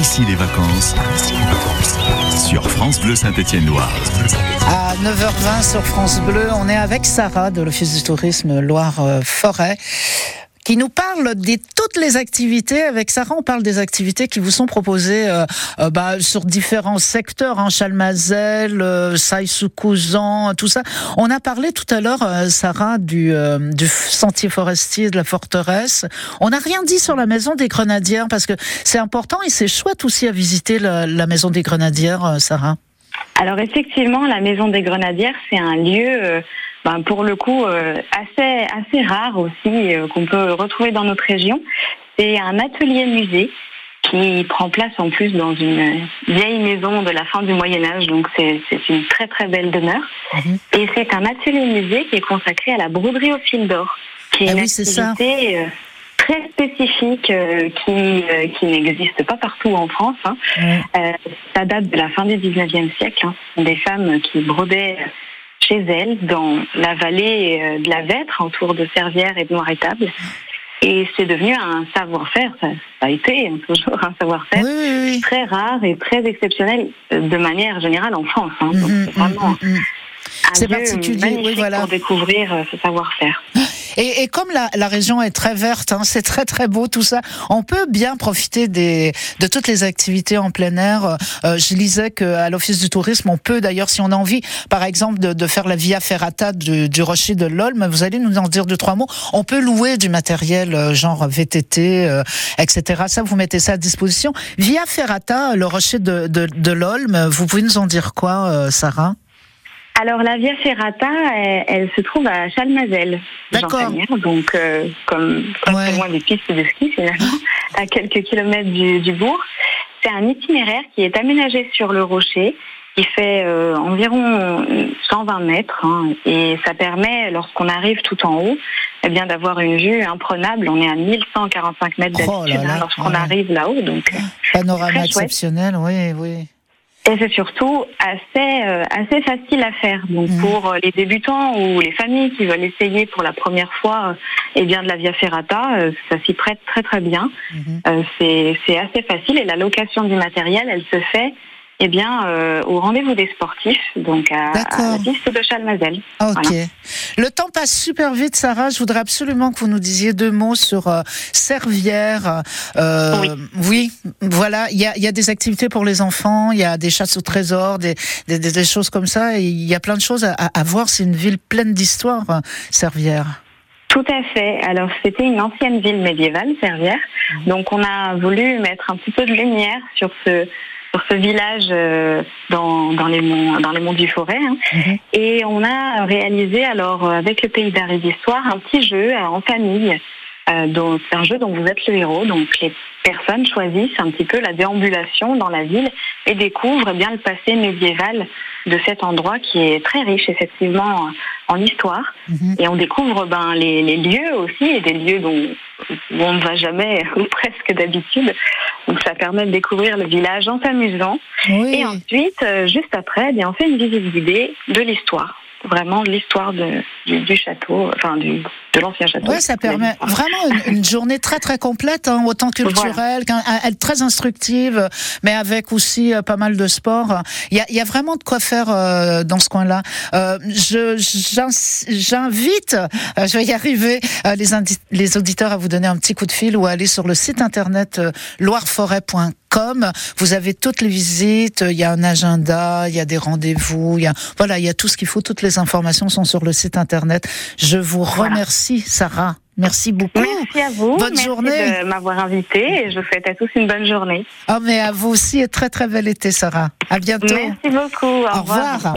ici les vacances sur France Bleu Saint-Étienne-Loire. À 9h20 sur France Bleu, on est avec Sarah de l'Office du tourisme Loire-Forêt qui nous parle de toutes les activités. Avec Sarah, on parle des activités qui vous sont proposées euh, euh, bah, sur différents secteurs, hein, Chalmazel, euh, Saïsou-Couzan, tout ça. On a parlé tout à l'heure, euh, Sarah, du, euh, du sentier forestier de la forteresse. On n'a rien dit sur la maison des Grenadières parce que c'est important et c'est chouette aussi à visiter la, la maison des Grenadières, Sarah. Alors effectivement, la maison des Grenadières, c'est un lieu ben, pour le coup euh, assez assez rare aussi euh, qu'on peut retrouver dans notre région. C'est un atelier musée qui prend place en plus dans une vieille maison de la fin du Moyen Âge, donc c'est une très très belle demeure. Mmh. Et c'est un atelier musée qui est consacré à la broderie au fil d'or, qui est ah une oui, activité euh, très spécifique euh, qui, euh, qui n'existe pas partout en France. Hein. Mmh. ça date de la fin du 19e siècle. Hein. Des femmes qui brodaient chez elles, dans la vallée euh, de la Vêtre, autour de Servières et de Noirétable. Et c'est devenu un savoir-faire, ça, a été toujours un savoir-faire oui, oui, oui. très rare et très exceptionnel euh, de manière générale en France. Hein. Donc Mhm, c'est vraiment mhm. un C'est particulier, magnifique oui, voilà. pour découvrir euh, ce savoir-faire. Et, et comme la, la région est très verte, hein, c'est très très beau tout ça, on peut bien profiter des, de toutes les activités en plein air. Euh, je lisais qu'à l'Office du tourisme, on peut d'ailleurs, si on a envie, par exemple, de, de faire la Via Ferrata du, du rocher de l'Olme, vous allez nous en dire deux, trois mots, on peut louer du matériel euh, genre VTT, euh, etc. Ça, vous mettez ça à disposition. Via Ferrata, le rocher de, de, de l'Olme, vous pouvez nous en dire quoi, euh, Sarah? Alors la Via Ferrata, elle, elle se trouve à Chalmazel, D'accord. Donc euh, comme, comme Ouais. loin des pistes de ski finalement, à quelques kilomètres du, du bourg. C'est un itinéraire qui est aménagé sur le rocher, qui fait euh, environ 120 mètres, hein, et ça permet, lorsqu'on arrive tout en haut, eh bien d'avoir une vue imprenable. On est à 1145 mètres Oh d'altitude hein, lorsqu'on ouais. arrive là-haut, donc. Panorama exceptionnel, oui, oui. Et c'est surtout assez euh, assez facile à faire. Donc Mhm. pour euh, les débutants ou les familles qui veulent essayer pour la première fois, euh, eh bien de la Via Ferrata, euh, ça s'y prête très très bien. Mhm. Euh, c'est c'est assez facile et la location du matériel, elle se fait eh bien euh, au rendez-vous des sportifs, donc à, à la piste de Chalmazel. Ok. Voilà. Le temps passe super vite, Sarah. Je voudrais absolument que vous nous disiez deux mots sur euh, Servières. Euh, Oui. oui, voilà. Il y a, y a des activités pour les enfants, il y a des chasses au trésor, des, des, des- des choses comme ça. Il y a plein de choses à, à- voir. C'est une ville pleine d'histoire, euh, Servières. Tout à fait. Alors c'était une ancienne ville médiévale, Servières. Donc on a voulu mettre un petit peu de lumière sur ce sur ce village euh, dans, dans les monts dans les monts du Forêt. hein. Mhm. Et on a réalisé alors euh, avec le pays et d'histoire un petit jeu euh, en famille. Euh, c'est un jeu dont vous êtes le héros. Donc les personnes choisissent un petit peu la déambulation dans la ville et découvrent eh bien le passé médiéval de cet endroit qui est très riche effectivement en histoire. Mhm. Et on découvre ben, les, les lieux aussi, et des lieux dont, où on ne va jamais, ou presque d'habitude. Donc ça permet de découvrir le village en s'amusant. Oui. Et ensuite, euh, juste après, eh bien, on fait une visite guidée de l'histoire. Vraiment l'histoire de, du, du château, enfin du, de l'ancien château. Ouais, ça permet vraiment une, une journée très très complète, hein, autant culturelle, elle très instructive, mais avec aussi euh, pas mal de sport. Il y a, il y a vraiment de quoi faire euh, dans ce coin-là. Euh, je j'invite, euh, je vais y arriver, euh, les, les auditeurs à vous donner un petit coup de fil ou à aller sur le site internet euh, loireforêt.com. Vous avez toutes les visites, il y a un agenda, il y a des rendez-vous, il y a voilà, il y a tout ce qu'il faut. Toutes les informations sont sur le site internet. Je vous Voilà. remercie, Sarah. Merci beaucoup. Merci à vous. Bonne Merci journée. de m'avoir invité et je vous souhaite à tous une bonne journée. Oh, mais à vous aussi et très très bel été, Sarah. À bientôt. Merci beaucoup. Au, Au revoir.